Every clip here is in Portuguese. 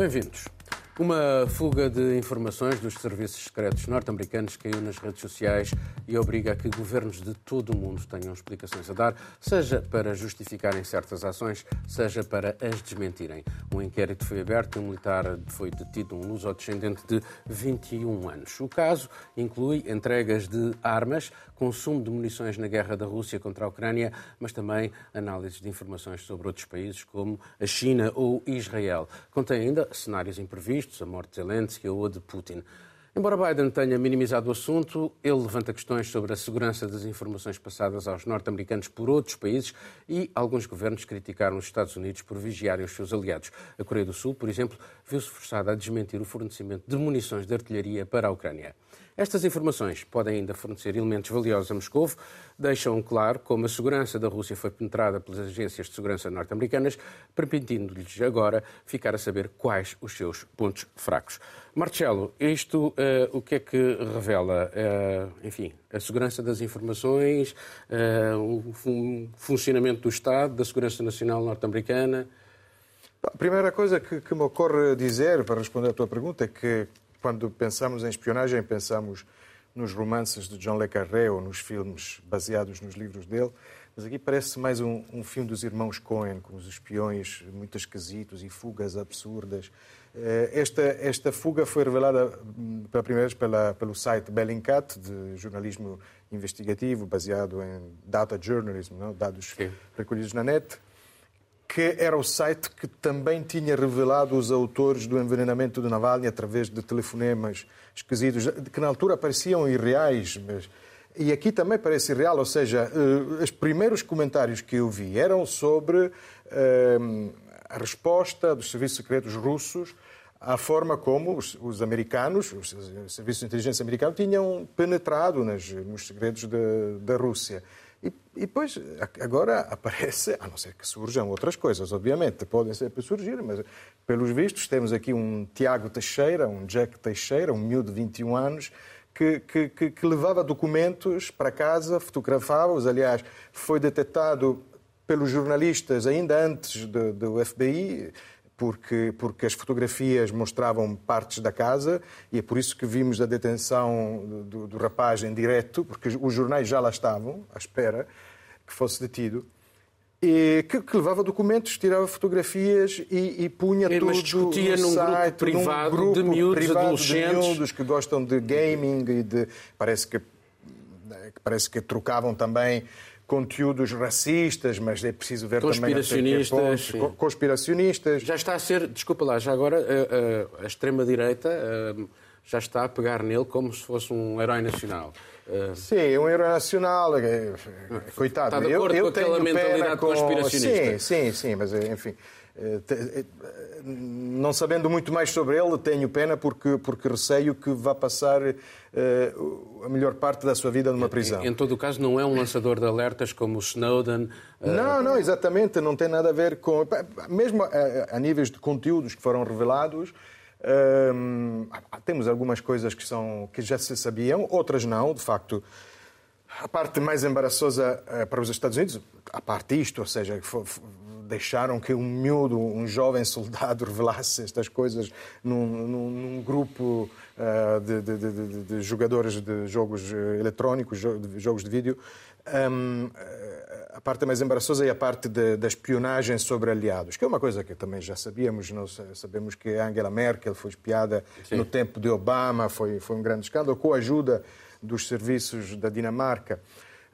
Bem-vindos. Uma fuga de informações dos serviços secretos norte-americanos caiu nas redes sociais e obriga a que governos de todo o mundo tenham explicações a dar, seja para justificarem certas ações, seja para as desmentirem. Um inquérito foi aberto e um militar foi detido, um luso-descendente de 21 anos. O caso inclui entregas de armas, consumo de munições na guerra da Rússia contra a Ucrânia, mas também análises de informações sobre outros países como a China ou Israel. Contém ainda cenários imprevistos a morte de Zelensky ou a de Putin. Embora Biden tenha minimizado o assunto, ele levanta questões sobre a segurança das informações passadas aos norte-americanos por outros países e alguns governos criticaram os Estados Unidos por vigiarem os seus aliados. A Coreia do Sul, por exemplo, viu-se forçada a desmentir o fornecimento de munições de artilharia para a Ucrânia. Estas informações podem ainda fornecer elementos valiosos a Moscou, deixam claro como a segurança da Rússia foi penetrada pelas agências de segurança norte-americanas, permitindo-lhes agora ficar a saber quais os seus pontos fracos. Marcelo, isto uh, o que é que revela? Uh, enfim, a segurança das informações, uh, o fun funcionamento do Estado, da segurança nacional norte-americana? A primeira coisa que, que me ocorre dizer para responder à tua pergunta é que quando pensamos em espionagem, pensamos nos romances de John le Carré ou nos filmes baseados nos livros dele, mas aqui parece mais um, um filme dos irmãos Cohen, com os espiões muito esquisitos e fugas absurdas. Eh, esta, esta fuga foi revelada hum, pela primeira vez pela, pelo site Bellingcat, de jornalismo investigativo baseado em data journalism, não? dados Sim. recolhidos na net que era o site que também tinha revelado os autores do envenenamento de Navalny através de telefonemas esquisitos, que na altura pareciam irreais, mas... E aqui também parece irreal, ou seja, uh, os primeiros comentários que eu vi eram sobre uh, a resposta dos serviços secretos russos à forma como os, os americanos, os, os, serviços de inteligência americanos, tinham penetrado nas, nos segredos da Rússia. E, e depois, agora aparece, a não ser que surjam outras coisas, obviamente, podem sempre surgir, mas pelos vistos temos aqui um Tiago Teixeira, um Jack Teixeira, um miúdo de 21 anos, que, que, que levava documentos para casa, fotografava-os, aliás, foi detectado pelos jornalistas ainda antes do, do FBI, porque, porque as fotografias mostravam partes da casa e é por isso que vimos a detenção do, do rapaz em direto, porque os jornais já lá estavam, à espera que fosse detido. E que, que, levava documentos, tirava fotografias e, e punha e, tudo discutia num site, grupo privado num grupo de miúdos privado adolescentes. De miúdos que gostam de gaming e de parece que parece que trocavam também conteúdos racistas, mas é preciso ver conspiracionistas, também sim. conspiracionistas. Já está a ser, desculpa lá, já agora a, a, a extrema-direita já está a pegar nele como se fosse um herói nacional. Sim, um herói nacional, é, coitado. Está de acordo eu, eu com aquela mentalidade com... conspiracionista? Sim, sim, sim, mas enfim não sabendo muito mais sobre ele, tenho pena porque, porque receio que vá passar uh, a melhor parte da sua vida numa prisão. Em, em, todo o caso, não é um lançador de alertas como o Snowden? Não, não, exatamente. Não tem nada a ver com. Mesmo a, a níveis de conteúdos que foram revelados. Uh, temos algumas coisas que, são, que já se sabiam, outras não, de facto. A parte mais embaraçosa para os Estados Unidos, a parte isto, ou seja, deixaram que um miúdo, um jovem soldado, revelasse estas coisas num, num, num grupo uh, de, de, de, de, jogadores de jogos eh, eletrónicos, jogos de vídeo. Um, eh, a parte mais embaraçosa é a parte da espionagem sobre aliados, que é uma coisa que também já sabíamos. Nós sabemos que Angela Merkel foi espiada Sim. no tempo de Obama, foi, foi um grande escândalo, com a ajuda dos serviços da Dinamarca.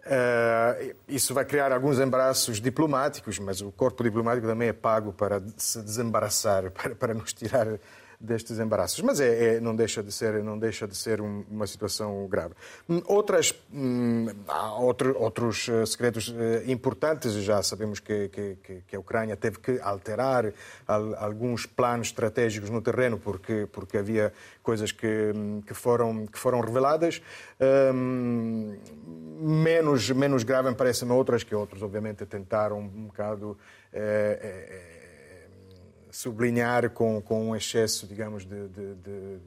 Uh, isso vai criar alguns embaraços diplomáticos, mas o corpo diplomático também é pago para se desembaraçar, para, para nos tirar destes embaraços. Mas é, é, não deixa de ser, não deixa de ser um, uma situação grave. Hum, outras, hum, outro, outros eh, segredos eh, importantes, já sabemos que, que, que, a Ucrânia teve que alterar alguns planos estratégicos no terreno porque, porque havia coisas que, hum, que, foram, que foram reveladas. Um, menos, menos grave parece-me outras que outros, obviamente, tentaram um bocado. É, sublinhar com, com um excesso, digamos, de, de,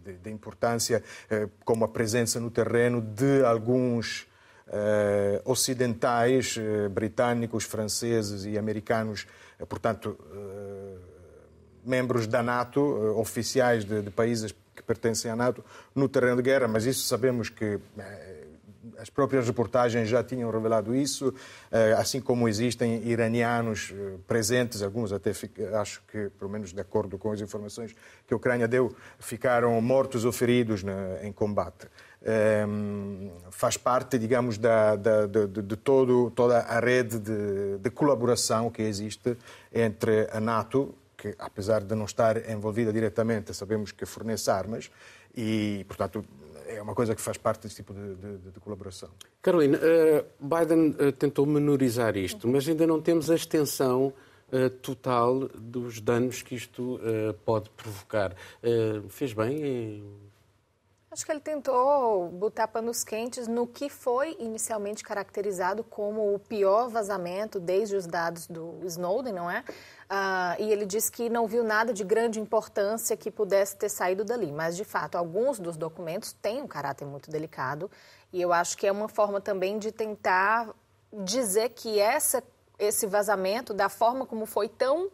de, de importância, eh, como a presença no terreno de alguns eh, ocidentais, eh, britânicos, franceses e americanos, portanto, membros da NATO, oficiais de, de países que pertencem à NATO, no terreno de guerra, mas isso sabemos que as próprias reportagens já tinham revelado isso, eh, assim como existem iranianos eh, presentes, alguns até acho que, pelo menos de acordo com as informações que a Ucrânia deu, ficaram mortos ou feridos em combate. Ehm, faz parte, digamos, da, da, de, de todo, toda a rede de, de, colaboração que existe entre a NATO, que apesar de não estar envolvida diretamente, sabemos que fornece armas, e, portanto, é uma coisa que faz parte desse tipo de, de, de colaboração. Carolina, uh, Biden uh, tentou menorizar isto, mas ainda não temos a extensão uh, total dos danos que isto pode provocar. fez bem em Acho que ele tentou botar panos quentes no que foi inicialmente caracterizado como o pior vazamento desde os dados do Snowden, não é? Uh, e ele disse que não viu nada de grande importância que pudesse ter saído dali. Mas, de fato, alguns dos documentos têm um caráter muito delicado e eu acho que é uma forma também de tentar dizer que essa, esse vazamento, da forma como foi tão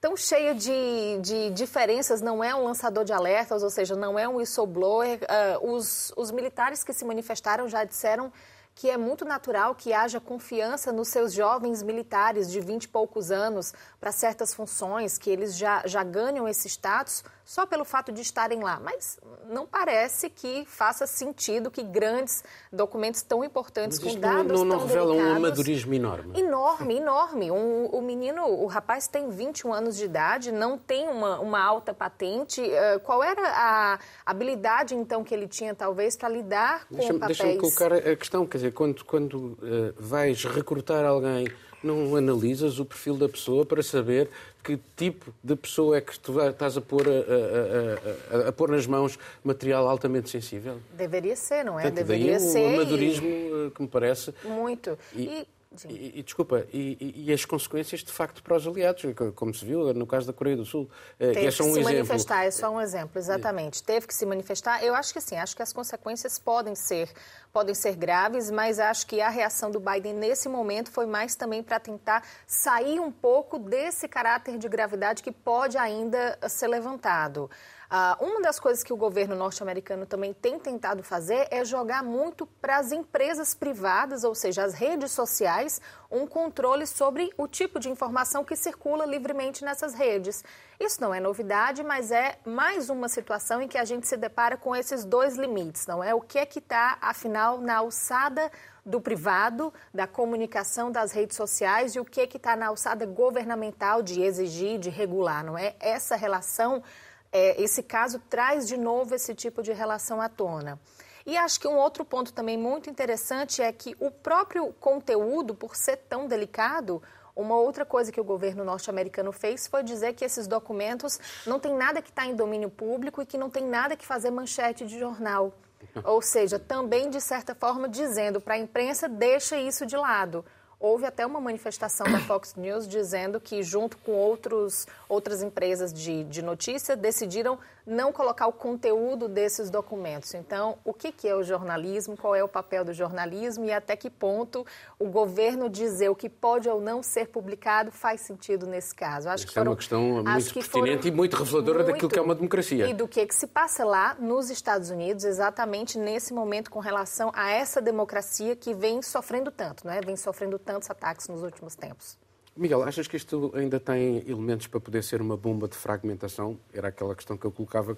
tão cheia de, de diferenças, não é um lançador de alertas, ou seja, não é um whistleblower. Uh, os, os militares que se manifestaram já disseram que é muito natural que haja confiança nos seus jovens militares de 20 e poucos anos para certas funções, que eles já, já ganham esse status só pelo fato de estarem lá. Mas não parece que faça sentido que grandes documentos tão importantes com dados não, não, não revela um amadorismo enorme. Enorme, enorme. Um, o menino, o rapaz tem 21 anos de idade, não tem uma, uma alta patente. Uh, qual era a habilidade, então, que ele tinha, talvez, para lidar com deixa, papéis? Deixa-me colocar a questão, quer dizer, quando, quando uh, vais recrutar alguém não analisas o perfil da pessoa para saber que tipo de pessoa é que tu estás a pôr, a, a, a, a pôr nas mãos material altamente sensível? Deveria ser, não é? Portanto, Deveria daí ser. O amadorismo e... que me parece. Muito. E... e e, e, desculpa, e, e, as consequências de facto para os aliados, como se viu no caso da Coreia do Sul. Eh, Teve é só um que se exemplo. manifestar, é só um exemplo, exatamente. Teve que se manifestar. Eu acho que sim, acho que as consequências podem ser, podem ser graves, mas acho que a reação do Biden nesse momento foi mais também para tentar sair um pouco desse caráter de gravidade que pode ainda ser levantado. Uh, uma das coisas que o governo norte-americano também tem tentado fazer é jogar muito para as empresas privadas, ou seja, as redes sociais, um controle sobre o tipo de informação que circula livremente nessas redes. Isso não é novidade, mas é mais uma situação em que a gente se depara com esses dois limites, não é? O que é que está, afinal, na alçada do privado, da comunicação das redes sociais e o que é que está na alçada governamental de exigir, de regular, não é? Essa relação é, esse caso traz de novo esse tipo de relação à tona. E acho que um outro ponto também muito interessante é que o próprio conteúdo, por ser tão delicado, uma outra coisa que o governo norte-americano fez foi dizer que esses documentos não tem nada que está em domínio público e que não tem nada que fazer manchete de jornal. Ou seja, também, de certa forma, dizendo para a imprensa, deixa isso de lado. Houve até uma manifestação da Fox News dizendo que, junto com outros, outras empresas de, de notícia, decidiram não colocar o conteúdo desses documentos. Então, o que, que é o jornalismo? Qual é o papel do jornalismo e até que ponto o governo dizer o que pode ou não ser publicado faz sentido nesse caso? Acho Isso que foram, é uma questão muito pertinente e muito reveladora muito, daquilo que é uma democracia. E do que, que se passa lá nos Estados Unidos, exatamente nesse momento com relação a essa democracia que vem sofrendo tanto, não é? Vem sofrendo tantos ataques nos últimos tempos. Miguel, achas que isto ainda tem elementos para poder ser uma bomba de fragmentação? Era aquela questão que eu colocava,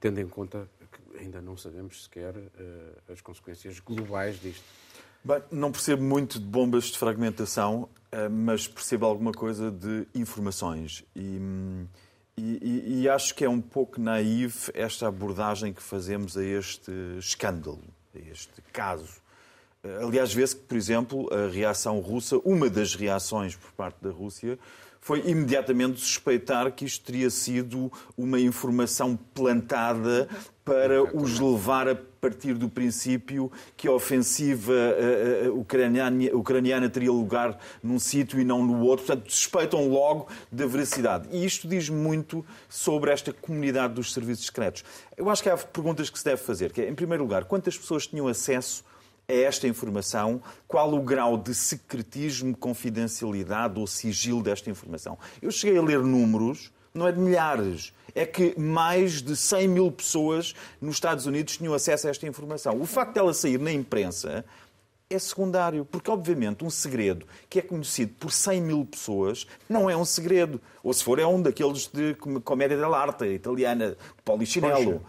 tendo em conta que ainda não sabemos sequer uh, as consequências globais disto. Bem, não percebo muito de bombas de fragmentação, uh, mas percebo alguma coisa de informações. E, e, e, acho que é um pouco naive esta abordagem que fazemos a este escândalo, a este caso. Aliás, vê-se que, por exemplo, a reação russa, uma das reações por parte da Rússia, foi imediatamente suspeitar que isto teria sido uma informação plantada para os levar a partir do princípio que a ofensiva uh, uh, ucraniana, ucraniana, teria lugar num sítio e não no outro. Portanto, suspeitam logo da veracidade. E isto diz muito sobre esta comunidade dos serviços secretos. Eu acho que há perguntas que se deve fazer. Que é, em primeiro lugar, quantas pessoas tinham acesso a esta informação, qual o grau de secretismo, confidencialidade ou sigilo desta informação. Eu cheguei a ler números não é de milhares. É que mais de 100 mil pessoas nos Estados Unidos tinham acesso a esta informação. O facto dela sair na imprensa é secundário, porque obviamente um segredo que é conhecido por 100 mil pessoas não é um segredo. Ou se for, é um daqueles de comédia dell'arte italiana, de polichinelo.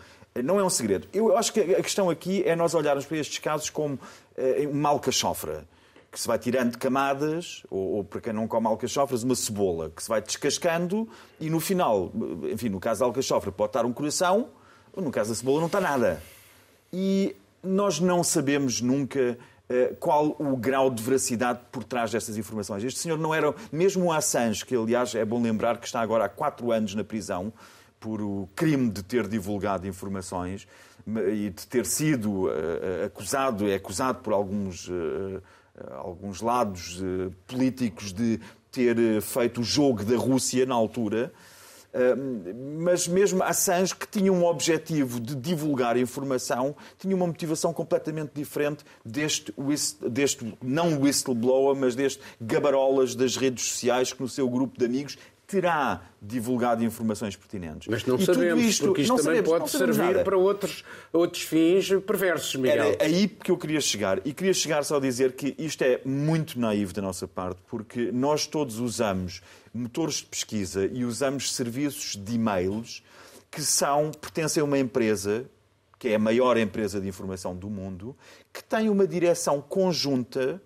Não é um segredo. Eu acho que a questão aqui é nós olharmos para estes casos como uh, uma alcachofra que se vai tirando camadas, ou, ou para quem não come alcachofras, uma cebola, que se vai descascando e no final, enfim, no caso da alcachofra pode estar um coração, no caso da cebola não está nada. E nós não sabemos nunca uh, qual o grau de veracidade por trás destas informações. Este senhor não era, mesmo o Assange, que aliás é bom lembrar que está agora há quatro anos na prisão, por o crime de ter divulgado informações e de ter sido uh, acusado, é acusado por alguns, uh, alguns lados políticos de ter feito o jogo da Rússia na altura. Mas mesmo Assange, que tinha um objetivo de divulgar informação, tinha uma motivação completamente diferente deste, deste não whistleblower, mas deste gabarolas das redes sociais que no seu grupo de amigos terá divulgado informações pertinentes. Mas não e sabemos, isto, porque isto também sabemos, pode servir nada. para outros, outros fins perversos, Miguel. Era aí que eu queria chegar. E queria chegar só a dizer que isto é muito naivo da nossa parte, porque nós todos usamos motores de pesquisa e usamos serviços de e-mails que são, pertencem a uma empresa, que é a maior empresa de informação do mundo, que tem uma direção conjunta,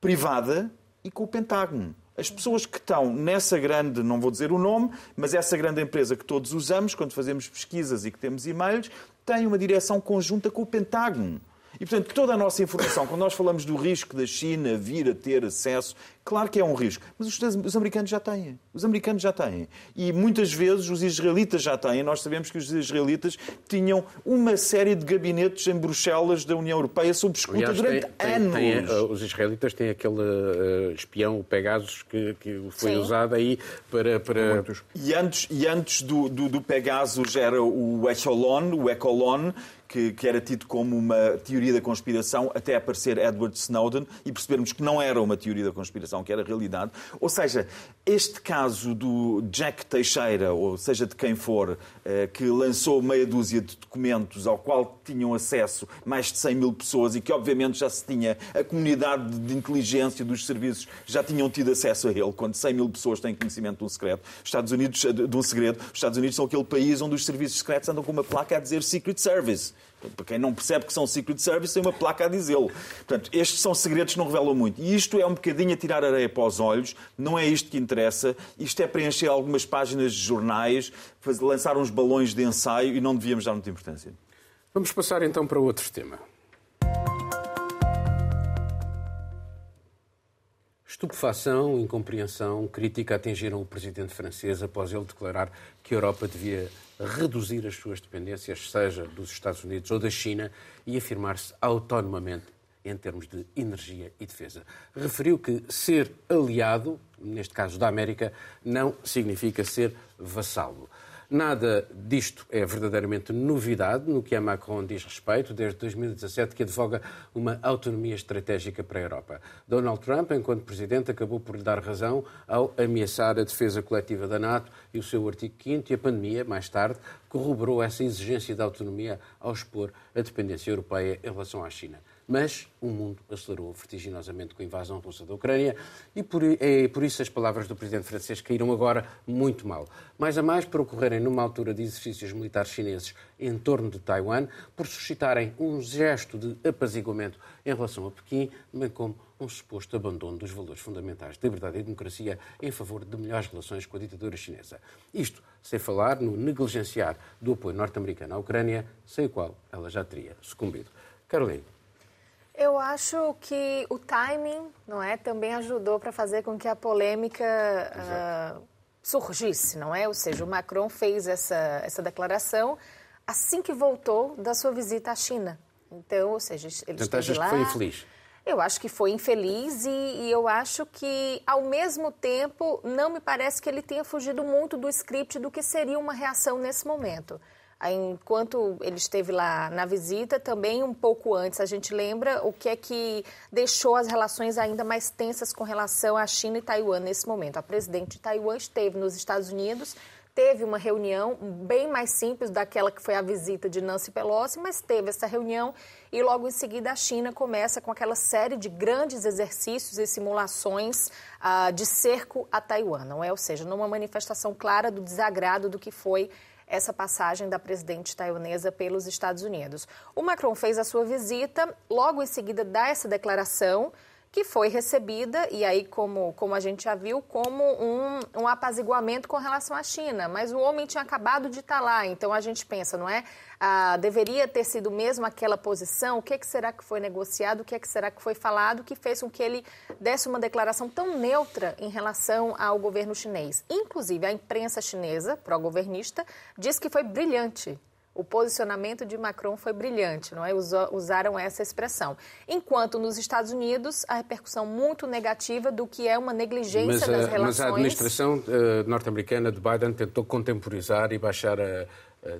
privada e com o Pentágono. As pessoas que estão nessa grande, não vou dizer o nome, mas essa grande empresa que todos usamos quando fazemos pesquisas e que temos e-mails, têm uma direção conjunta com o Pentágono. E, portanto, toda a nossa informação, quando nós falamos do risco da China vir a ter acesso, claro que é um risco, mas os, os, americanos já têm. Os americanos já têm. E muitas vezes os israelitas já têm. Nós sabemos que os israelitas tinham uma série de gabinetes em Bruxelas da União Europeia sob escuta Aliás, durante tem, anos. Tem, tem, uh, os israelitas têm aquele uh, espião, o Pegasus, que, que foi Sim. usado aí para. para... E antes, e antes do, do, do Pegasus era o Echolon, o Ecolon, que, que, era tido como uma teoria da conspiração até aparecer Edward Snowden e percebermos que não era uma teoria da conspiração, que era realidade. Ou seja, este caso do Jack Teixeira, ou seja de quem for, eh, que lançou meia dúzia de documentos ao qual tinham acesso mais de 100 mil pessoas e que obviamente já se tinha, a comunidade de inteligência dos serviços já tinham tido acesso a ele, quando 100 mil pessoas têm conhecimento de um segredo. Os Estados Unidos, de um segredo, os Estados Unidos são aquele país onde os serviços secretos andam com uma placa a dizer Secret Service. Para quem não percebe que são Secret Service, tem uma placa a dizê-lo. Portanto, estes são segredos que não revelam muito. E isto é um bocadinho a tirar areia para os olhos, não é isto que interessa. Isto é preencher algumas páginas de jornais, lançar uns balões de ensaio e não devíamos dar muita importância. Vamos passar então para outro tema. Estupefação, incompreensão, crítica atingiram o presidente francês após ele declarar que a Europa devia reduzir as suas dependências, seja dos Estados Unidos ou da China, e afirmar-se autonomamente em termos de energia e defesa. Referiu que ser aliado, neste caso da América, não significa ser vassalo. Nada disto é verdadeiramente novidade no que a Macron diz respeito, desde 2017 que advoga uma autonomia estratégica para a Europa. Donald Trump, enquanto presidente, acabou por lhe dar razão ao ameaçar a defesa coletiva da NATO e o seu artigo 5 e a pandemia, mais tarde, corroborou essa exigência de autonomia ao expor a dependência europeia em relação à China. Mas o mundo acelerou vertiginosamente com a invasão russa da Ucrânia e por, é, por isso as palavras do presidente francês caíram agora muito mal. Mais a mais por ocorrerem numa altura de exercícios militares chineses em torno de Taiwan, por suscitarem um gesto de apaziguamento em relação a Pequim, bem como um suposto abandono dos valores fundamentais de liberdade e democracia em favor de melhores relações com a ditadura chinesa. Isto sem falar no negligenciar do apoio norte-americano à Ucrânia, sem o qual ela já teria sucumbido. Caroline. Eu acho que o timing, não é, também ajudou para fazer com que a polêmica uh, surgisse, não é? Ou seja, o Macron fez essa, essa declaração assim que voltou da sua visita à China. Então, ou seja, ele então, esteve lá. que foi infeliz? Eu acho que foi infeliz e, e, eu acho que, ao mesmo tempo, não me parece que ele tenha fugido muito do script do que seria uma reação nesse momento. Enquanto ele esteve lá na visita, também um pouco antes, a gente lembra o que é que deixou as relações ainda mais tensas com relação à China e Taiwan nesse momento. A presidente de Taiwan esteve nos Estados Unidos teve uma reunião bem mais simples daquela que foi a visita de Nancy Pelosi, mas teve essa reunião e logo em seguida a China começa com aquela série de grandes exercícios e simulações uh, de cerco a Taiwan, não é? Ou seja, numa manifestação clara do desagrado do que foi essa passagem da presidente taiwanesa pelos Estados Unidos. O Macron fez a sua visita, logo em seguida dá essa declaração que foi recebida, e aí, como, como a gente já viu, como um, um apaziguamento com relação à China. Mas o homem tinha acabado de estar lá, então a gente pensa, não é? Ah, deveria ter sido mesmo aquela posição? O que, é que será que foi negociado? O que, é que será que foi falado que fez com que ele desse uma declaração tão neutra em relação ao governo chinês? Inclusive, a imprensa chinesa, pró-governista, diz que foi brilhante o posicionamento de Macron foi brilhante, não é? Usaram essa expressão. Enquanto nos Estados Unidos, a repercussão muito negativa do que é uma negligência mas, das relações. Mas a administração uh, norte-americana de Biden tentou contemporizar e baixar a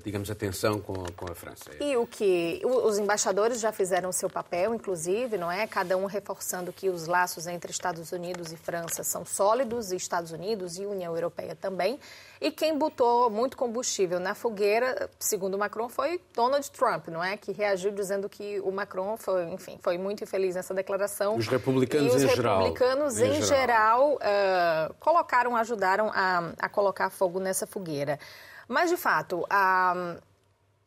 digamos, a tensão com, com a França. E o que os embaixadores já fizeram o seu papel, inclusive, não é? Cada um reforçando que os laços entre Estados Unidos e França são sólidos, e Estados Unidos e União Europeia também. E quem botou muito combustível na fogueira, segundo Macron, foi Donald Trump, não é? Que reagiu dizendo que o Macron foi, enfim, foi muito infeliz nessa declaração. Os republicanos e os em republicanos geral, em, geral, uh, colocaram, ajudaram a, a colocar fogo nessa fogueira. Mas, de fato, a,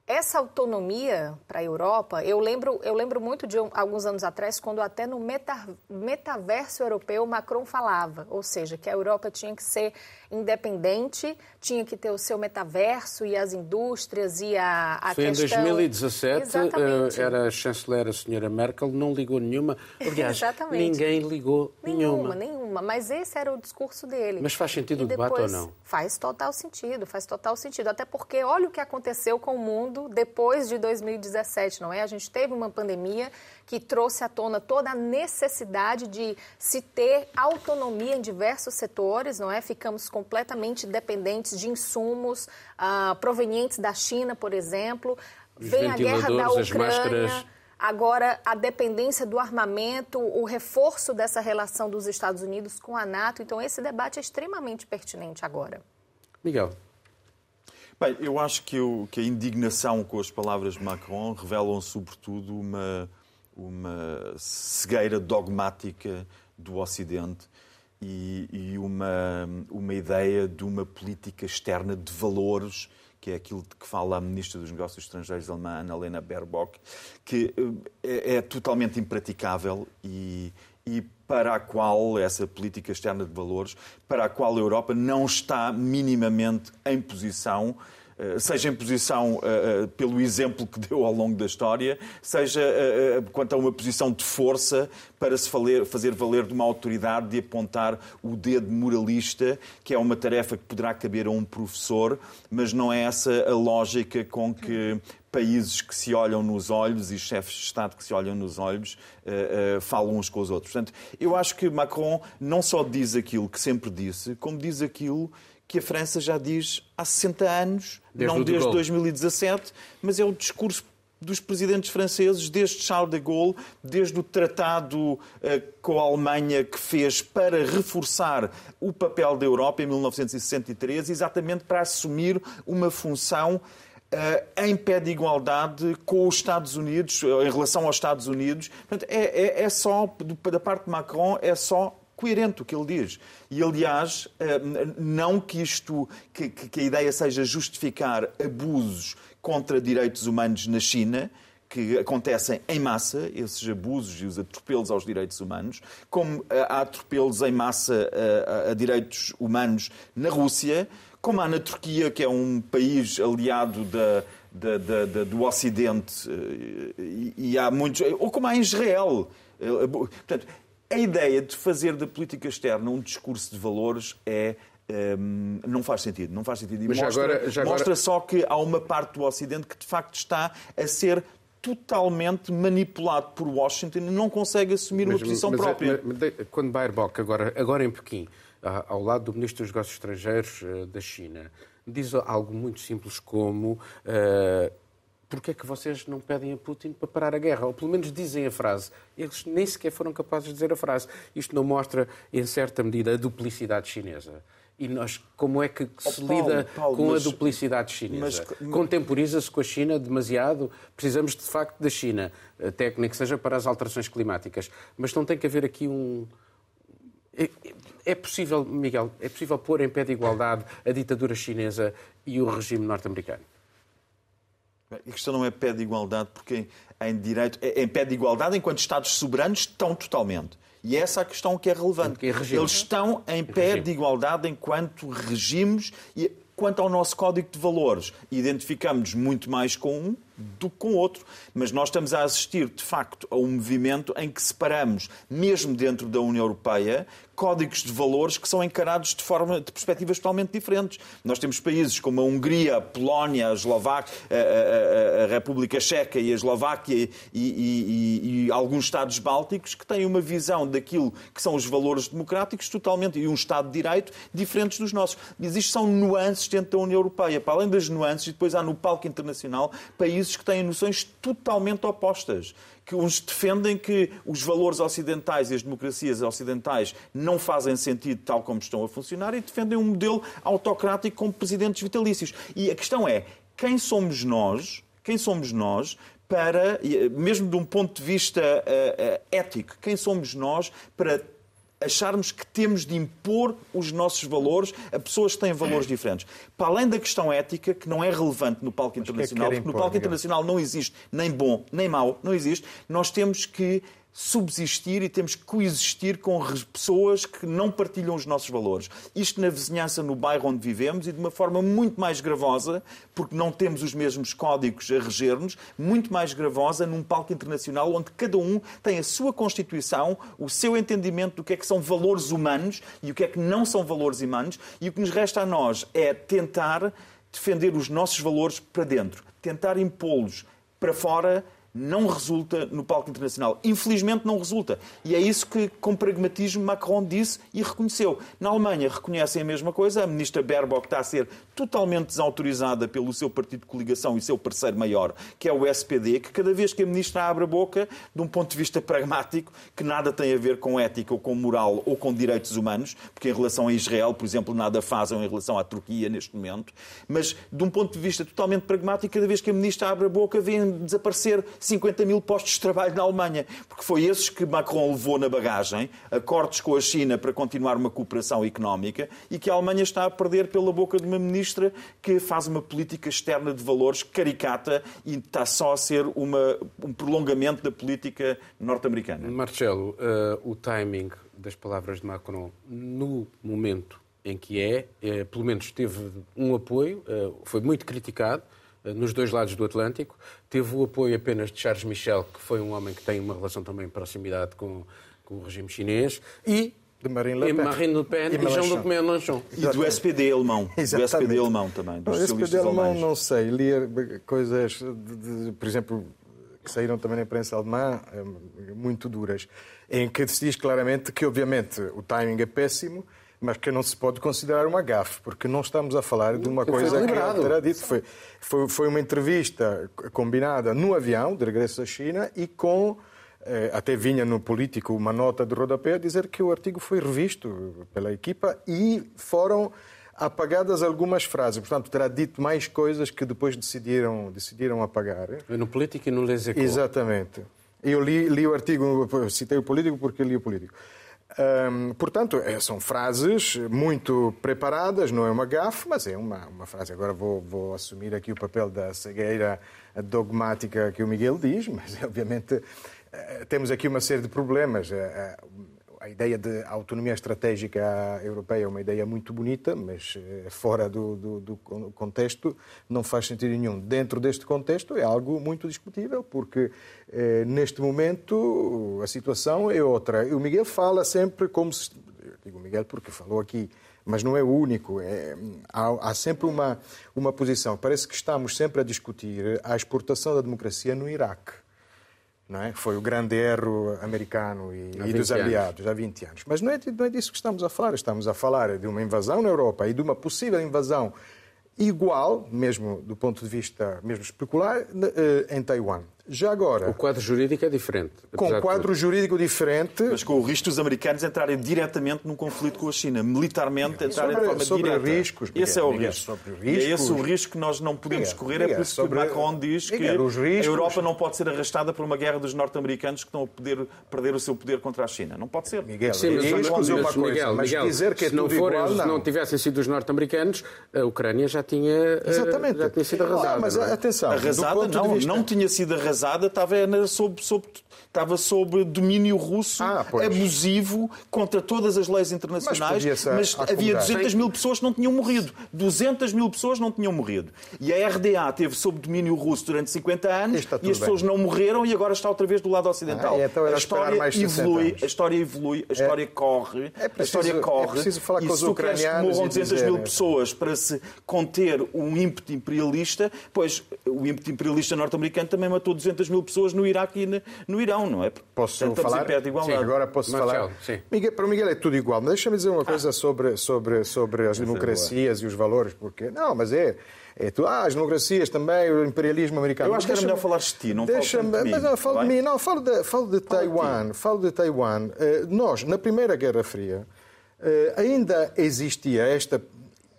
essa autonomia para a Europa, eu lembro, eu lembro muito de alguns anos atrás, quando até no meta, metaverso europeu Macron falava, ou seja, que a Europa tinha que ser independente, tinha que ter o seu metaverso e as indústrias e a, a Foi questão... em 2017, Exatamente. Eh, era a chanceler a senhora Merkel, não ligou nenhuma. Aliás, Exatamente. ninguém ligou nenhuma. Nenhuma, nenhuma. Mas esse era o discurso dele. Mas faz sentido o debate ou não? Faz total sentido, faz total sentido. Até porque olha o que aconteceu com o mundo depois de 2017, não é? A gente teve uma pandemia que trouxe à tona toda a necessidade de se ter autonomia em diversos setores, não é? Ficamos completamente dependentes de insumos uh, provenientes da China, por exemplo. Os Vem a guerra da Ucrânia. Agora, a dependência do armamento, o reforço dessa relação dos Estados Unidos com a NATO. Então, esse debate é extremamente pertinente agora. Miguel. Bem, eu acho que, eu, que a indignação com as palavras de Macron revelam, sobretudo, uma, uma cegueira dogmática do Ocidente e, e, uma, uma ideia de uma política externa de valores, que é aquilo de que fala a Ministra dos Negócios Estrangeiros alemã, Annalena Baerbock, que eh, é, é totalmente impraticável e, e para a qual essa política externa de valores, para a qual a Europa não está minimamente em posição seja em posição uh, uh, pelo exemplo que deu ao longo da história, seja quanto a uma posição de força para se fazer, fazer valer de uma autoridade de apontar o dedo moralista, que é uma tarefa que poderá caber a um professor, mas não é essa a lógica com que países que se olham nos olhos e chefes de Estado que se olham nos olhos uh, uh, falam uns com os outros. Portanto, eu acho que Macron não só diz aquilo que sempre disse, como diz aquilo que a França já diz há 60 anos, desde não desde 2017, mas é o discurso dos presidentes franceses, desde Charles de Gaulle, desde o tratado uh, com a Alemanha que fez para reforçar o papel da Europa em 1963, exatamente para assumir uma função uh, em pé de igualdade com os Estados Unidos, em relação aos Estados Unidos. Portanto, é, é, é só, da parte de Macron, é só coerente o que ele diz. E, aliás, eh, não que isto, que, que a ideia seja justificar abusos contra direitos humanos na China, que acontecem em massa, esses abusos e os atropelos aos direitos humanos, como eh, há atropelos em massa a, a, a, direitos humanos na Rússia, como há na Turquia, que é um país aliado da, da, da, do Ocidente, eh, e, e, há muitos. ou como há em Israel. Portanto, a ideia de fazer da política externa um discurso de valores é um, não faz sentido, não faz sentido. E Mas mostra, agora, já agora... mostra só que há uma parte do Ocidente que de facto está a ser totalmente manipulado por Washington e não consegue assumir mas, uma posição mas, própria. Mas, quando Baerbock, agora, agora em Pequim, ao lado do Ministro dos Negócios Estrangeiros eh, da China, diz algo muito simples como uh, Porquê é que vocês não pedem a Putin para parar a guerra? Ou pelo menos dizem a frase. Eles nem sequer foram capazes de dizer a frase. Isto não mostra, em certa medida, a duplicidade chinesa. E nós, como é que se oh, Paulo, lida Paulo, com mas, a duplicidade chinesa? Mas, Contemporiza-se com a China demasiado? Precisamos, de facto, da China, técnica que seja para as alterações climáticas. Mas não tem que haver aqui um... É, é possível, Miguel, é possível pôr em pé de igualdade a ditadura chinesa e o regime norte-americano? A questão não é pé de igualdade, porque em direito, é em pé de igualdade enquanto Estados soberanos estão totalmente. E essa é a questão que é relevante. Eles estão em pé de igualdade enquanto regimes e quanto ao nosso código de valores. Identificamos muito mais com um do que com o outro. Mas nós estamos a assistir, de facto, a um movimento em que separamos, mesmo dentro da União Europeia, códigos de valores que são encarados de forma de perspectivas totalmente diferentes. Nós temos países como a Hungria, a Polónia, a Eslováquia, a, a, a, República Checa e a Eslováquia e, e, e, e, alguns Estados bálticos que têm uma visão daquilo que são os valores democráticos totalmente e um Estado de Direito diferentes dos nossos. Isto são nuances dentro da União Europeia. Para além das nuances, e depois há no palco internacional países que têm noções totalmente opostas que uns defendem que os valores ocidentais e as democracias ocidentais não fazem sentido tal como estão a funcionar e defendem um modelo autocrático com presidentes vitalícios. E a questão é, quem somos nós, quem somos nós para, mesmo de um ponto de vista uh, uh, ético, quem somos nós para acharmos que temos de impor os nossos valores a pessoas que têm valores diferentes. Para além da questão ética, que não é relevante no palco internacional, que é que porque no palco internacional não existe nem bom nem mau, não existe, nós temos que subsistir e temos que coexistir com pessoas que não partilham os nossos valores. Isto na vizinhança, no bairro onde vivemos e de uma forma muito mais gravosa, porque não temos os mesmos códigos a reger-nos, muito mais gravosa num palco internacional onde cada um tem a sua Constituição, o seu entendimento do que é que são valores humanos e o que é que não são valores humanos, e o que nos resta a nós é tentar defender os nossos valores para dentro, tentar impô-los para fora não resulta no palco internacional. Infelizmente não resulta. E é isso que, com pragmatismo, Macron disse e reconheceu. Na Alemanha reconhecem a mesma coisa. A ministra Baerbock está a ser totalmente desautorizada pelo seu partido de coligação e seu parceiro maior, que é o SPD, que cada vez que a ministra abre a boca, de um ponto de vista pragmático, que nada tem a ver com ética ou com moral ou com direitos humanos, porque em relação a Israel, por exemplo, nada fazem em relação à Turquia neste momento, mas de um ponto de vista totalmente pragmático, cada vez que a ministra abre a boca, vem desaparecer 50 mil postos de trabalho na Alemanha, porque foi esses que Macron levou na bagagem, acordos com a China para continuar uma cooperação económica e que a Alemanha está a perder pela boca de uma ministra que faz uma política externa de valores caricata e está só a ser uma, um prolongamento da política norte-americana. Marcelo, uh, o timing das palavras de Macron no momento em que é, é pelo menos teve um apoio, uh, foi muito criticado, eh, nos dois lados do Atlântico. Teve o apoio apenas de Charles Michel, que foi um homem que tem uma relação também de proximidade com, com o regime chinês, e de Marine Le Pen, Marine Le Pen e, e Jean-Luc Mélenchon. E do SPD alemão. Exatamente. Do SPD alemão também, dos o SPD alemão alemães. não sei. Lia coisas, de, de, por exemplo, que saíram também na imprensa alemã, eh, muito duras, em que se diz claramente que, obviamente, o timing é péssimo, mas que não se pode considerar uma gafe, porque não estamos a falar de uma coisa que ele terá dito. Foi, foi, foi uma entrevista combinada no avião, de regresso à China, e com eh, até vinha no político uma nota de rodapé a dizer que o artigo foi revisto pela equipa e foram apagadas algumas frases. Portanto, terá dito mais coisas que depois decidiram, decidiram apagar. No político e no Lesecou. Exatamente. Eu li, li o artigo, citei o político porque li o político portanto, é, são frases muito preparadas, não é uma gafe, mas é uma, uma frase. Agora vou, vou assumir aqui o papel da cegueira dogmática que o Miguel diz, mas obviamente eh, temos aqui uma série de problemas. A ideia de autonomia estratégica europeia é uma ideia muito bonita, mas eh, fora do, do, do, contexto não faz sentido nenhum. Dentro deste contexto é algo muito discutível, porque eh, neste momento a situação é outra. O Miguel fala sempre como se. Eu digo Miguel porque falou aqui mas não é o único. É, há, há, sempre uma, uma posição. Parece que estamos sempre a discutir a exportação da democracia no Iraque não é? Foi o grande erro americano e, e dos aliados há 20 anos. Mas não é, não é disso que estamos a falar. Estamos a falar de uma invasão na Europa e de uma possível invasão igual, mesmo do ponto de vista mesmo especular, em Taiwan. Já agora. O quadro jurídico é diferente. Com um quadro jurídico diferente. Mas com o risco dos americanos entrarem diretamente num conflito com a China, militarmente entrarem sobre, de forma sobre direta. Riscos, esse é o Miguel, risco. Sobre riscos. é esse o risco que nós não podemos Miguel, correr. Miguel, é por isso sobre, que Macron diz Miguel, que riscos, a Europa não pode ser arrastada por uma guerra dos norte-americanos que estão a poder perder o seu poder contra a China. Não pode ser. Miguel, Sim, mas, riscos mas, é uma coisa, Miguel, mas Miguel, dizer que é se não for, igual, se não. não tivessem sido os norte-americanos, a Ucrânia já tinha, Exatamente. já tinha sido arrasada. Ah, mas não é? atenção, do Arrasada ponto de não, vista- não tinha sido arrasada, estava na- sob, sob, estava sob domínio russo Ah, abusivo contra todas as leis internacionais, Mas mas havia acomodar. 200 mil pessoas que não tinham morrido. 200 mil pessoas não tinham morrido. E a RDA teve sob domínio russo durante 50 anos e as pessoas bem. não morreram e agora está outra vez do lado ocidental. Ah, e então a história mais 60 evolui, a história evolui, a história corre, é a preciso- história corre. é preciso falar e com os ucranianos morram e 200 dizer- mil pessoas para se conter um ímpeto imperialista, pois o ímpeto imperialista norte-americano também matou 200 mil pessoas no Iraque e no- no Irão, não é? Posso falar? em pé de igualdade. Sim, agora posso Marcelo, falar. sim. Miguel, para o Miguel é tudo igual. Mas deixa-me dizer uma coisa sobre, sobre, sobre as é democracias e os valores. Porque, não, mas é. É tu, ah, as democracias também, o imperialismo americano. Eu acho que era melhor falares de ti, não falo deixa-me- tanto de mim, Mas não, falo de mim, não, falo de, falo de Fala de. Taiwan. Falo de Taiwan. Eh, Nós, na Primeira Guerra Fria, eh, ainda existia esta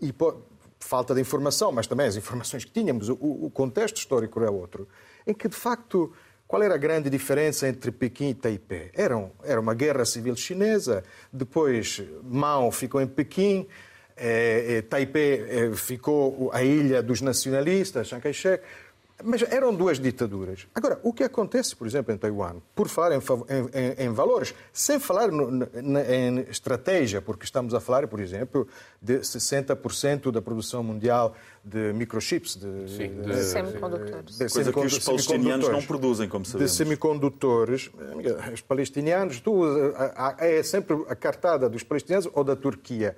hipo- falta de informação, mas também as informações que tínhamos, o, o contexto histórico era outro, em que, de facto, qual era a grande diferença entre Pequim e Taipei? Era, era uma guerra civil chinesa, depois Mao ficou em Pequim, eh, eh, Taipei eh, ficou a ilha dos nacionalistas, Chiang Kai-shek, mas eram duas ditaduras. Agora, o que acontece, por exemplo, em Taiwan, por falar em- em- em valores, sem falar no- na- em estratégia, porque estamos a falar, por exemplo, de 60% da produção mundial de microchips, de, Sim, de- de- Semicondutores. de Coisa que os palestinianos não produzem, como De sabemos. semicondutores, os palestinianos, tu, a- a- é sempre a cartada dos palestinianos ou da Turquia.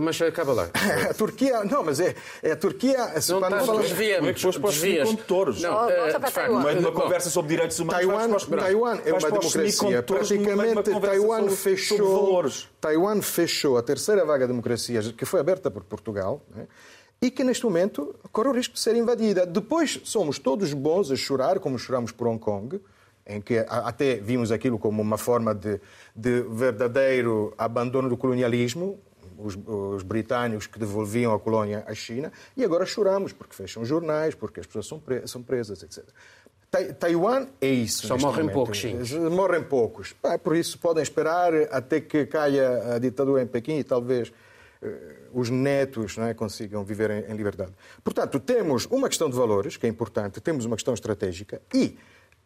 Mas acaba lá. A Turquia, não, mas é, é a Turquia. se Não para não estás falar- desvia Como é que foste para os semicondutores? Não, Oh, eh, volta de facto, de uma bom, conversa sobre direitos humanos, Taiwan, para os- Taiwan é uma democracia. de uma Praticamente, Taiwan fechou. Taiwan fechou a terceira vaga de democracias que foi aberta por Portugal né, e que neste momento corre o risco de ser invadida. Depois somos todos bons a chorar, como choramos por Hong Kong, em que até vimos aquilo como uma forma de, de verdadeiro abandono do colonialismo, os, os britânicos que devolviam a colónia à China, e agora choramos porque fecham jornais, porque as pessoas são, pre- são presas, etc. Tai- Taiwan é isso. Só morrem momento. poucos, sim. Morrem poucos. Pá, por isso podem esperar até que caia a ditadura em Pequim e talvez os netos não é, consigam viver em, em liberdade. Portanto, temos uma questão de valores, que é importante, temos uma questão estratégica e,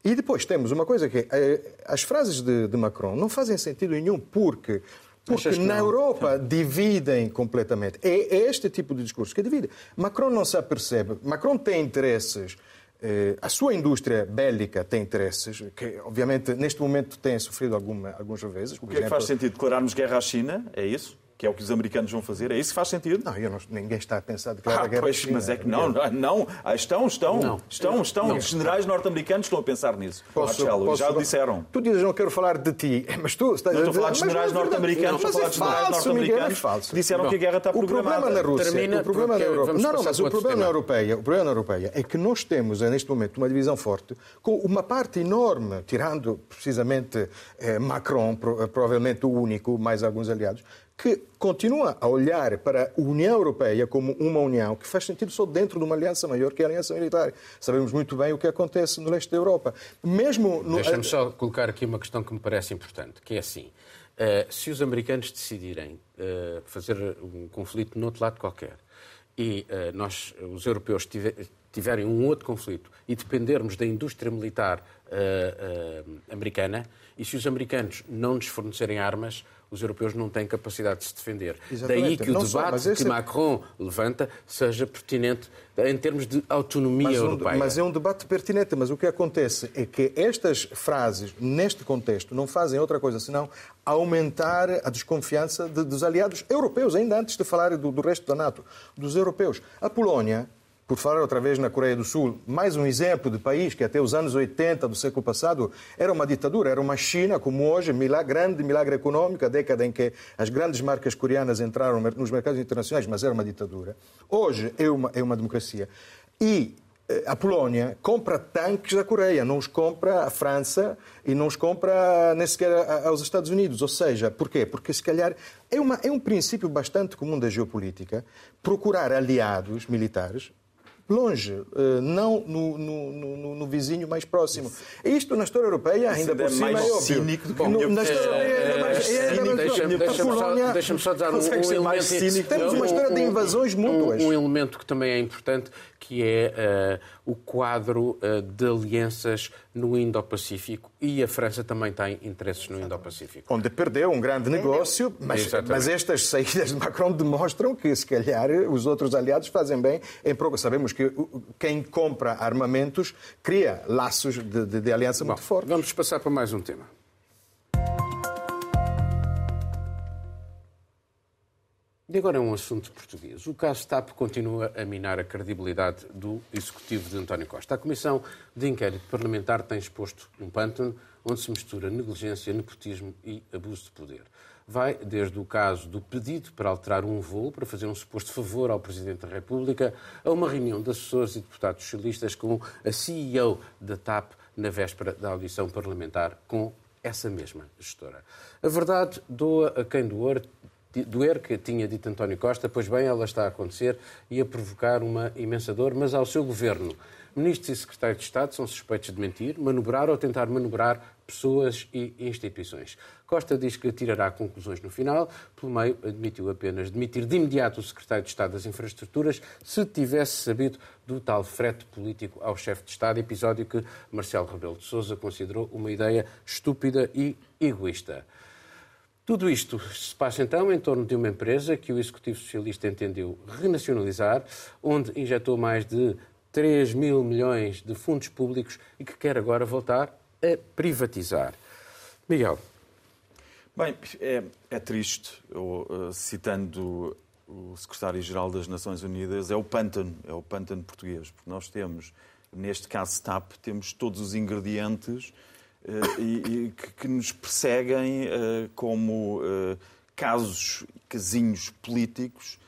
e depois temos uma coisa que é, eh, as frases de, de Macron não fazem sentido nenhum porque. Porque na? Europa dividem completamente. É, é este tipo de discurso que divide. Macron não se apercebe. Macron tem interesses. eh, a sua indústria bélica tem interesses que, obviamente, neste momento têm sofrido alguma, alguns reveses. O que é que faz sentido? Declararmos guerra à China? É isso? Que é o que os americanos vão fazer? É isso que faz sentido? Não, eu não- ninguém está a pensar declarar Ah, a guerra pois, China. mas é que não, não, não. Ah, estão, estão, Não. estão, estão. Os generais norte-americanos estão a pensar nisso. Posso- Marcelo, posso- já o disseram. Tu dizes, não quero falar de ti, mas tu estás Não estou a falar de generais não é norte-americanos, Não, estou a falar de é generais falso, Miguel, é norte-americanos disseram que a guerra está O problema programada. na Rússia, Termina, o problema na Europa, não, não, mas o problema na europeia, o problema na europeia é que nós temos eh, neste momento uma divisão forte com uma parte enorme, tirando precisamente eh, Macron, eh, provavelmente o único, mais alguns aliados, que continua a olhar para a União Europeia como uma união que faz sentido só dentro de uma aliança maior que é a aliança militar. Sabemos muito bem o que acontece no leste da Europa. Mesmo no, Deixa-me só colocar aqui uma questão que me parece importante, que é assim. eh, se os americanos decidirem eh, fazer um conflito no outro lado qualquer e eh, nós, os europeus, tive- tiverem um outro conflito e dependermos da indústria militar americana, e se os americanos não nos fornecerem armas, os europeus não têm capacidade de se defender. Exatamente. Daí que o Não só, debate esse que é- Macron levanta seja pertinente em termos de autonomia Mas, um- europeia. mas é um debate pertinente. Mas o que acontece é que estas frases, neste contexto, não fazem outra coisa senão aumentar a desconfiança de- dos aliados europeus, ainda antes de falar do, do resto da NATO, dos europeus. A Polónia por falar outra vez na Coreia do Sul, mais um exemplo de país que até os anos 80 do século passado era uma ditadura, era uma China como hoje, milagre, grande milagre econômico, a década em que as grandes marcas coreanas entraram nos mercados internacionais, mas era uma ditadura. Hoje é uma, é uma democracia. E eh, a Polónia compra tanques da Coreia, não os compra a França e não os compra nem sequer aos Estados Unidos. Ou seja, porquê? Porque se calhar é, uma, é um princípio bastante comum da geopolítica procurar aliados militares longe, eh, não no, no, no, no, vizinho mais próximo. Isto na história europeia ainda por é cima é óbvio. Cínico do que no, na história europeia Deixa-me só dar um, elemento. Temos uma história de invasões mútuas. Um elemento que também é importante, que é uh, o quadro uh, de alianças no Indo-Pacífico e a França também tem interesses no Indo-Pacífico. Onde perdeu um grande negócio, mas, mas, estas saídas de Macron demonstram que, se calhar, os outros aliados fazem bem em Sabemos que quem compra armamentos cria laços de, de, de aliança Bom, muito fortes. Vamos passar para mais um tema. E agora é um assunto português. O caso TAP continua a minar a credibilidade do executivo de António Costa. A Comissão de Inquérito Parlamentar tem exposto um pântano onde se mistura negligência, nepotismo e abuso de poder. Vai desde o caso do pedido para alterar um voo para fazer um suposto favor ao Presidente da República a uma reunião de assessores e deputados socialistas com a CEO da TAP na véspera da audição parlamentar com essa mesma gestora. A verdade doa a quem doer doer que tinha dito António Costa, pois bem, ela está a acontecer e a provocar uma imensa dor, mas ao seu governo. Ministros e secretários de Estado são suspeitos de mentir, manobrar ou tentar manobrar pessoas e instituições. Costa diz que tirará conclusões no final, pelo meio admitiu apenas demitir de imediato o secretário de Estado das Infraestruturas se tivesse sabido do tal frete político ao chefe de Estado, episódio que Marcelo Rebelo de Sousa considerou uma ideia estúpida e egoísta. Tudo isto se passa então em torno de uma empresa que o Executivo Socialista entendeu renacionalizar, onde injetou mais de 3 mil milhões de fundos públicos e que quer agora voltar a privatizar. Miguel. Bem, é, é triste, eu, uh, citando o secretário-geral das Nações Unidas, é o pântano, é o pântano português, porque nós temos, neste caso TAP, temos todos os ingredientes e, e que, que, nos perseguem uh, como casos, casinhos políticos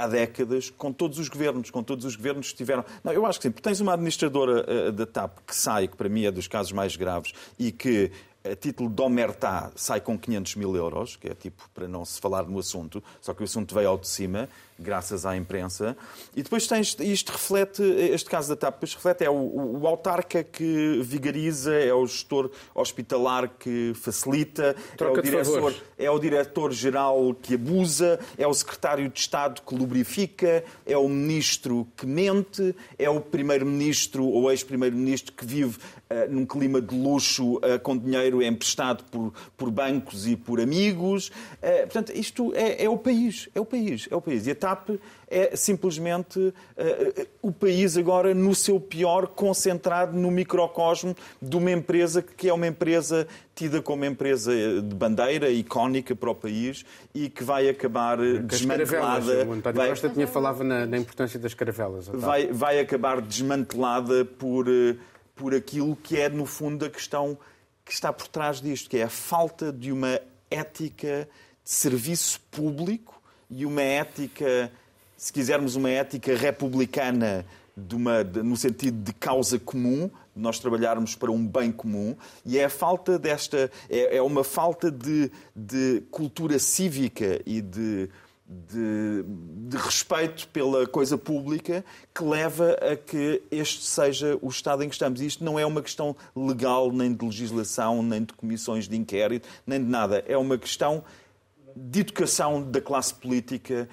há décadas com todos os governos, com todos os governos que tiveram. Não, eu acho que sim, porque tens uma administradora uh, da TAP que sai, que para mim é dos casos mais graves, e que a título de omertá sai com 500 mil euros, que é tipo para não se falar no assunto, só que o assunto veio ao de cima, graças à imprensa. E depois tens, isto reflete, este caso da TAP, depois reflete, é o, o autarca que vigariza, é o gestor hospitalar que facilita, Troca é o diretor, é o diretor-geral que abusa, é o secretário de Estado que lubrifica, é o ministro que mente, é o primeiro-ministro ou ex-primeiro-ministro que vive uh, num clima de luxo uh, com dinheiro emprestado por, por bancos e por amigos. Uh, portanto, isto é, é, o país, é o país, é o país. E a TAP é simplesmente uh, o país agora no seu pior, concentrado no microcosmo de uma empresa que é uma empresa tida como empresa de bandeira icónica para o país e que vai acabar desmantelada. O António vai... Costa tinha falava na, na, importância das caravelas. Vai, vai acabar desmantelada por, eh, por aquilo que é, no fundo, a questão que está por trás disto, que é a falta de uma ética de serviço público e uma ética, se quisermos, uma ética republicana de uma, de, no sentido de causa comum, nós trabalharmos para um bem comum, e é a falta desta, é, é uma falta de, de cultura cívica e de, de, de, respeito pela coisa pública que leva a que este seja o estado em que estamos. Isto não é uma questão legal, nem de legislação, nem de comissões de inquérito, nem de nada. É uma questão de educação da classe política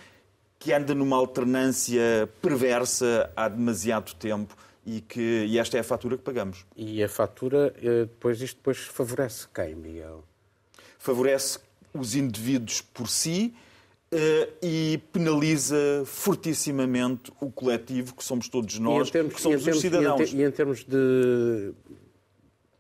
que anda numa alternância perversa há demasiado tempo e que e esta é a fatura que pagamos. E a fatura, eh, depois isto depois favorece quem, Miguel? Favorece os indivíduos por si uh, e penaliza fortissimamente o coletivo que somos todos nós, termos, que somos termos, os cidadãos. E em, termos de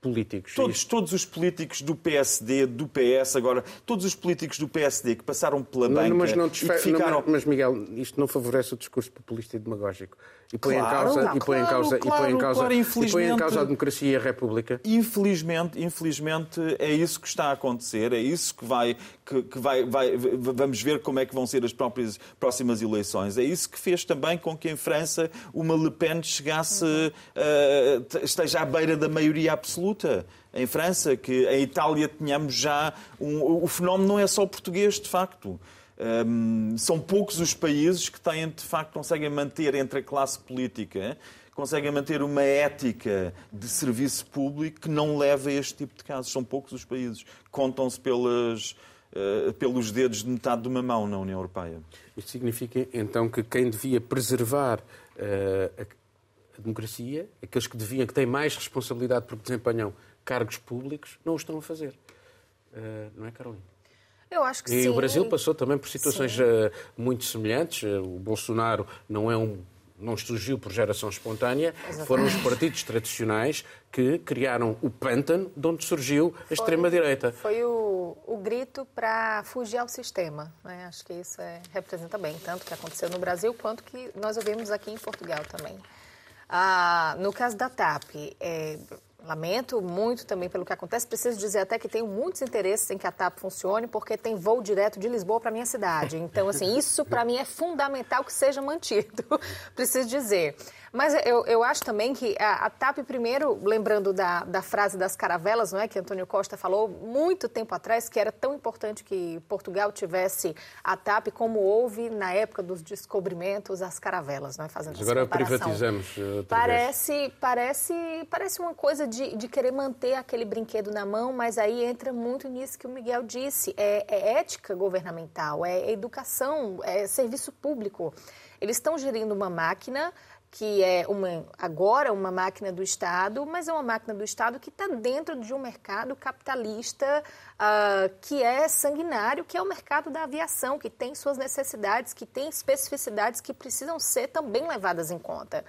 políticos. Todos, todos os políticos do PSD, do PS, agora, todos os políticos do PSD que passaram pela banca não, mas não desfe... e que ficaram... Não, mas, Miguel, isto não favorece o discurso populista e demagógico. E põe claro, em causa, não, e põe claro, em causa, claro, e põe em causa, e põe em causa a democracia e a república. Infelizmente, infelizmente é isso que está a acontecer, é isso que vai, que, que vai, vai, vamos ver como é que vão ser as próprias, próximas eleições. É isso que fez também com que em França uma Le Pen chegasse, uh, esteja à beira da maioria absoluta em França, que em Itália tínhamos já um, o fenómeno não é só português, de facto. Um, são poucos os países que têm, de facto, conseguem manter entre a classe política, conseguem manter uma ética de serviço público que não leva a este tipo de casos. São poucos os países. Contam-se pelas, uh, pelos dedos de metade de uma mão na União Europeia. Isto significa, então, que quem devia preservar uh, a democracia, aqueles que deviam, que têm mais responsabilidade porque desempenham cargos públicos, não o estão a fazer. Uh, não é, Carolina? Eu acho que e sim. o Brasil passou também por situações uh, muito semelhantes. Uh, o Bolsonaro não é um não surgiu por geração espontânea, Exatamente. foram os partidos tradicionais que criaram o pântano de onde surgiu a extrema-direita. Foi o, o grito para fugir ao sistema. Né? Acho que isso é, representa bem, tanto que aconteceu no Brasil quanto que nós ouvimos aqui em Portugal também. Ah, no caso da TAP, é, Lamento muito também pelo que acontece. Preciso dizer até que tenho muitos interesses em que a TAP funcione, porque tem voo direto de Lisboa para minha cidade. Então, assim, isso para mim é fundamental que seja mantido. Preciso dizer. Mas eu, eu acho também que a, a TAP, primeiro, lembrando da, da frase das caravelas, não é, que Antônio Costa falou muito tempo atrás, que era tão importante que Portugal tivesse a TAP como houve na época dos descobrimentos as caravelas, não é, fazendo Mas agora privatizamos. Parece, parece, parece uma coisa de, de querer manter aquele brinquedo na mão, mas aí entra muito nisso que o Miguel disse, é, é ética governamental, é educação, é serviço público. Eles estão gerindo uma máquina que é uma, agora uma máquina do Estado, mas é uma máquina do Estado que está dentro de um mercado capitalista uh, que é sanguinário, que é o mercado da aviação, que tem suas necessidades, que tem especificidades que precisam ser também levadas em conta.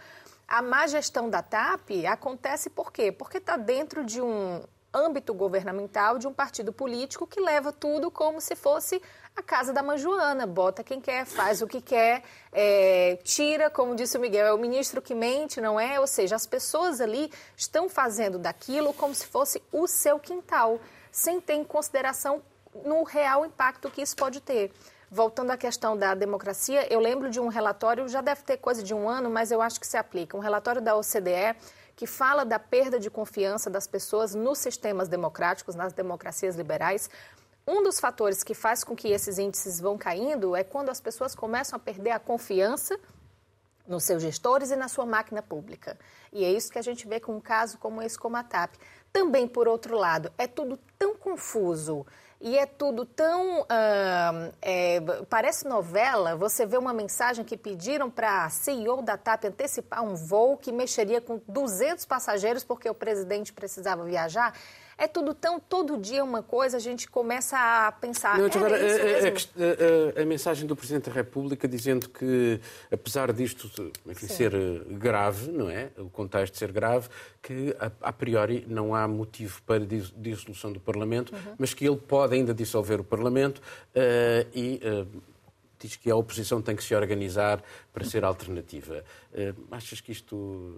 A má gestão da TAP acontece por quê? Porque está dentro de um âmbito governamental de um partido político que leva tudo como se fosse a casa da manjoana, bota quem quer, faz o que quer, é, tira, como disse o Miguel, é o ministro que mente, não é? Ou seja, as pessoas ali estão fazendo daquilo como se fosse o seu quintal, sem ter em consideração no real impacto que isso pode ter. Voltando à questão da democracia, eu lembro de um relatório, já deve ter coisa de um ano, mas eu acho que se aplica, um relatório da OCDE que fala da perda de confiança das pessoas nos sistemas democráticos, nas democracias liberais. Um dos fatores que faz com que esses índices vão caindo é quando as pessoas começam a perder a confiança nos seus gestores e na sua máquina pública. E é isso que a gente vê com um caso como esse, como a TAP. Também, por outro lado, é tudo tão confuso e é tudo tão. Uh, é, parece novela. Você vê uma mensagem que pediram para a CEO da TAP antecipar um voo que mexeria com 200 passageiros porque o presidente precisava viajar. É tudo tão, todo dia uma coisa, a gente começa a pensar. Não, agora, a, a, a, a, mensagem do Presidente da República dizendo que, apesar disto enfim, ser eh, grave, não é? O contexto ser grave, que a, priori não há motivo para dissolução do Parlamento, uhum. mas que ele pode ainda dissolver o Parlamento uh, e. Uh, diz que a oposição tem que se organizar para ser alternativa. Uh, achas que isto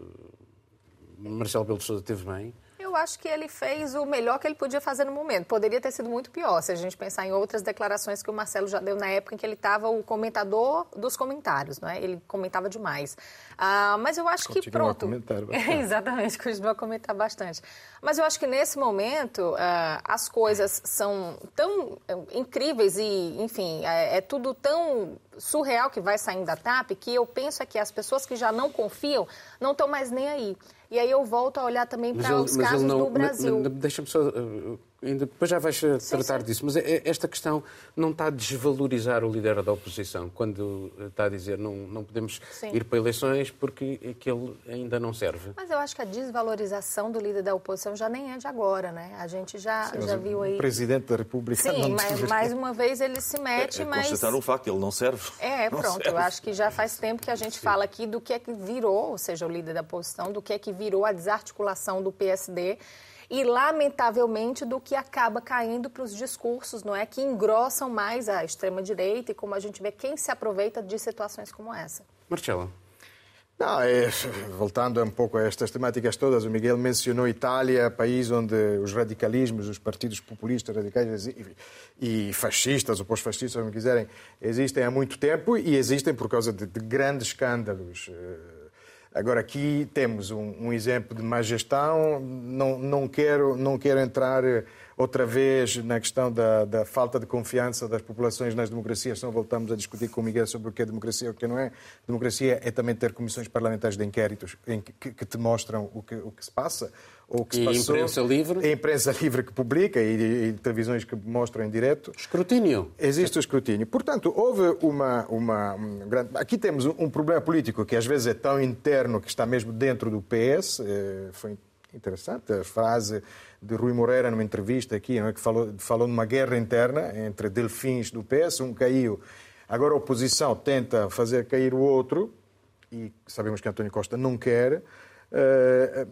Marcelo Belo Sousa teve bem? Eu acho que ele fez o melhor que ele podia fazer no momento. Poderia ter sido muito pior, se a gente pensar em outras declarações que o Marcelo já deu na época em que ele estava o comentador dos comentários, não é? Ele comentava demais. Ah, mas eu acho continua que pronto. A comentar bastante. exatamente, continua a comentar bastante. Mas eu acho que nesse momento ah, as coisas são tão eh, incríveis e, enfim, é, é tudo tão surreal que vai saindo da TAP que eu penso é que as pessoas que já não confiam não estão mais nem aí. E aí eu volto a olhar também para os casos não, do Brasil. Deixa-me só ainda, depois já vais sim, tratar sim. disso, mas é, é, esta questão não está a desvalorizar o líder da oposição quando está a dizer não, não podemos sim. ir para eleições porque aquele ainda não serve. Mas eu acho que a desvalorização do líder da oposição já nem é de agora, né? A gente já, já viu aí. O presidente da República. Sim, mas mais uma vez ele se mete, é, é mas. Constatar o facto, ele não serve. É, pronto. Serve. Eu acho que já faz tempo que a gente fala aqui do que é que virou, ou seja, o líder da oposição, do que é que virou a desarticulação do PSD e, lamentavelmente, do que acaba caindo para os discursos, não é? Que engrossam mais a extrema-direita e como a gente vê quem se aproveita de situações como essa. Marcela. Não, é, voltando um pouco a estas temáticas todas, o Miguel mencionou Itália, país onde os radicalismos, os partidos populistas, radicais e, e fascistas, ou pós-fascistas, como quiserem, existem há muito tempo e existem por causa de, de grandes escândalos. Eh, agora, aqui temos um, um, exemplo de má gestão, não, não, quero, não quero entrar outra vez na questão da, da, falta de confiança das populações nas democracias, senão voltamos a discutir com o Miguel sobre o que é democracia e o que não é. Democracia é também ter comissões parlamentares de inquéritos em que, que, te mostram o que, o que se passa. Ou que se e passou. imprensa livre? A imprensa livre que publica e, e, televisões que mostram em direto. Escrutínio. Existe o escrutínio. Portanto, houve uma... uma um grande... Aqui temos um, um problema político que às vezes é tão interno que está mesmo dentro do PS. Eh, foi interessante a frase de Rui Moreira numa entrevista aqui, é? que falou, falou numa guerra interna entre delfins do PS, um caiu. Agora a oposição tenta fazer cair o outro, e sabemos que António Costa não quer. Uh,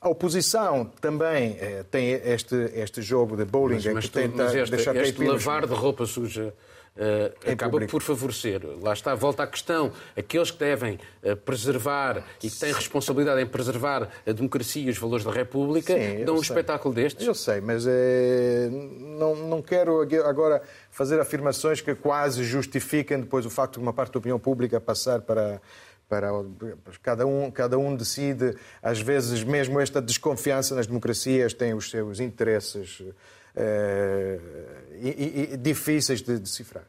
a oposição também uh, tem este, este jogo de bowling mas, mas que tenta mas este, deixar este lavar de roupa suja uh, acaba público. por favorecer. Lá está, volta à questão. Aqueles que devem uh, preservar e que têm responsabilidade em preservar a democracia e os valores da República Sim, dão um sei. espetáculo destes. Eu sei, mas é... não, não quero agora fazer afirmações que quase justifiquem depois o facto de uma parte da opinião pública passar para para cada um cada um decide às vezes mesmo esta desconfiança nas democracias tem os seus interesses e, e, difíceis de decifrar.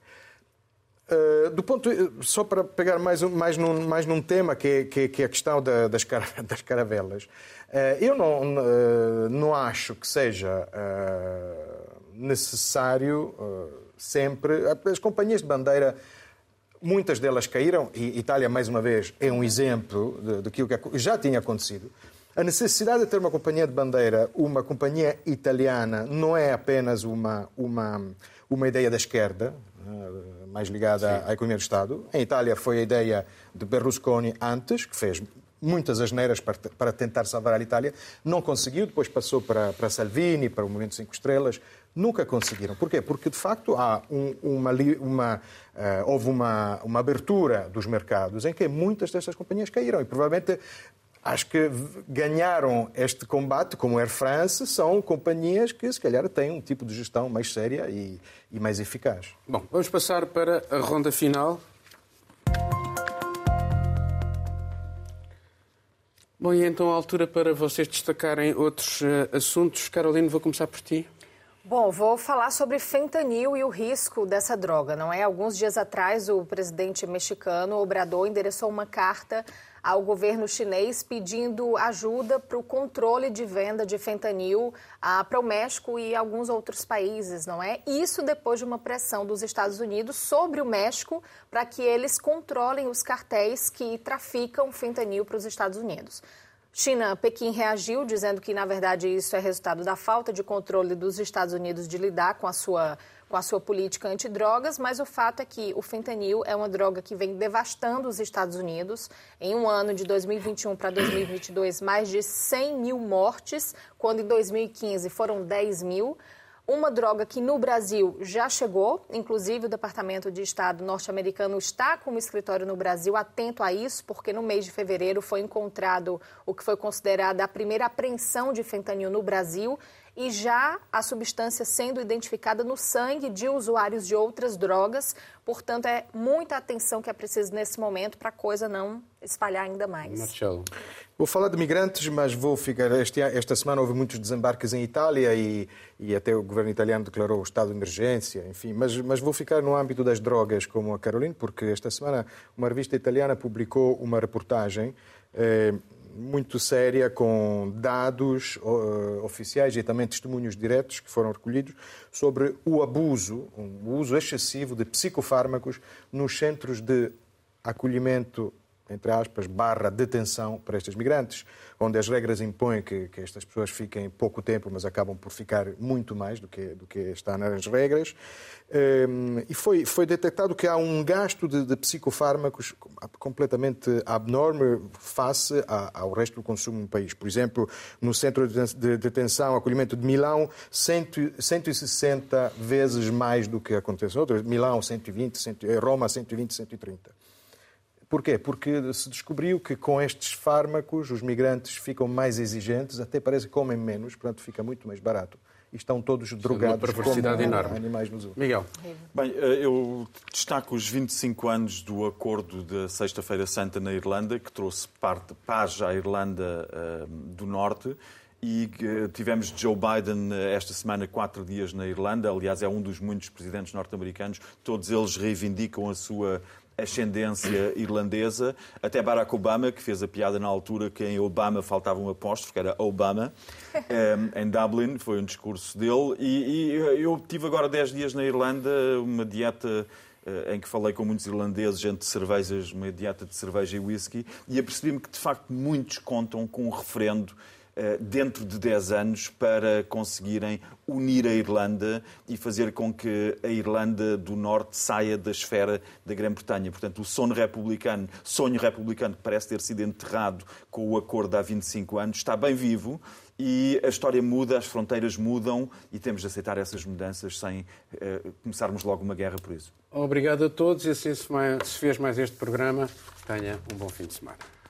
Uh, do ponto, só para pegar mais, mais, num, mais num tema que é, que, que é a questão da, das, car, das caravelas, uh, eu não, uh, não acho que seja necessário sempre. As companhias de bandeira, muitas delas caíram, e Itália, mais uma vez, é um exemplo daquilo que já tinha acontecido. A necessidade de ter uma companhia de bandeira, uma companhia italiana, não é apenas uma, uma, uma ideia da esquerda, eh, mais ligada Sim. à economia do Estado. Em Itália foi a ideia de Berlusconi antes, que fez muitas asneiras para, para tentar salvar a Itália. Não conseguiu, depois passou para, para Salvini, para o Movimento Cinco Estrelas. Nunca conseguiram. Porquê? Porque, de facto, há um, uma, uma, uh, houve uma, uma abertura dos mercados em que muitas destas companhias caíram. E provavelmente acho que ganharam este combate, como Air France, são companhias que se calhar têm um tipo de gestão mais séria e, e mais eficaz. Bom, vamos passar para a ronda final. Bom, e então a altura para vocês destacarem outros uh, assuntos. Carolina, vou começar por ti. Bom, vou falar sobre fentanil e o risco dessa droga, não é? Alguns dias atrás, o presidente mexicano Obrador endereçou uma carta ao governo chinês pedindo ajuda para o controle de venda de fentanil ah, para o México e alguns outros países, não é? Isso depois de uma pressão dos Estados Unidos sobre o México para que eles controlem os cartéis que traficam fentanil para os Estados Unidos. China, Pequim reagiu dizendo que, na verdade, isso é resultado da falta de controle dos Estados Unidos de lidar com a sua com a sua política antidrogas, mas o fato é que o fentanil é uma droga que vem devastando os Estados Unidos. Em um ano de 2021 para 2022, mais de 100 mil mortes, quando em 2015 foram 10 mil. Uma droga que no Brasil já chegou, inclusive o Departamento de Estado norte-americano está com um escritório no Brasil atento a isso, porque no mês de fevereiro foi encontrado o que foi considerado a primeira apreensão de fentanil no Brasil e já a substância sendo identificada no sangue de usuários de outras drogas. Portanto, é muita atenção que é preciso nesse momento para a coisa não espalhar ainda mais. Marcelo. Vou falar de migrantes, mas vou ficar. Este, esta semana houve muitos desembarques em Itália e, e até o governo italiano declarou o estado de emergência, enfim. Mas, mas vou ficar no âmbito das drogas, como a Carolina, porque esta semana uma revista italiana publicou uma reportagem. Eh, muito séria, com dados uh, oficiais e também testemunhos diretos que foram recolhidos sobre o abuso, o uso excessivo de psicofármacos nos centros de acolhimento entre aspas, barra detenção para estes migrantes, onde as regras impõem que, que estas pessoas fiquem pouco tempo, mas acabam por ficar muito mais do que, do que está nas regras. Um, e foi, foi detectado que há um gasto de, de psicofármacos completamente abnorme face a, ao resto do consumo no país. Por exemplo, no centro de detenção, acolhimento de Milão, 100, 160 vezes mais do que acontece em outros. Milão, 120, 100, Roma, 120, 130. Porquê? Porque se descobriu que com estes fármacos os migrantes ficam mais exigentes, até parece que comem menos, portanto fica muito mais barato. E estão todos drogados uma como enorme. animais no zoo. Miguel. Bem, eh, eu destaco os 25 anos do acordo da Sexta-feira Santa na Irlanda, que trouxe parte, paz à Irlanda uh, do Norte. E uh, tivemos Joe Biden esta semana quatro dias na Irlanda. Aliás, é um dos muitos presidentes norte-americanos. Todos eles reivindicam a sua ascendência irlandesa, até Barack Obama, que fez a piada na altura que em Obama faltava um apóstrofe, que era Obama, em Dublin, foi um discurso dele. E, eu tive agora 10 dias na Irlanda, uma dieta eh, em que falei com muitos irlandeses, entre cervejas, uma dieta de cerveja e whisky, e apercebi-me que, de facto, muitos contam com um referendo dentro de 10 anos para conseguirem unir a Irlanda e fazer com que a Irlanda do Norte saia da esfera da Grã-Bretanha. Portanto, o sonho republicano, sonho republicano que parece ter sido enterrado com o acordo há 25 anos, está bem vivo e a história muda, as fronteiras mudam e temos de aceitar essas mudanças sem uh, começarmos logo uma guerra por isso. Obrigado a todos e assim se fez mais este programa. Tenha um bom fim de semana.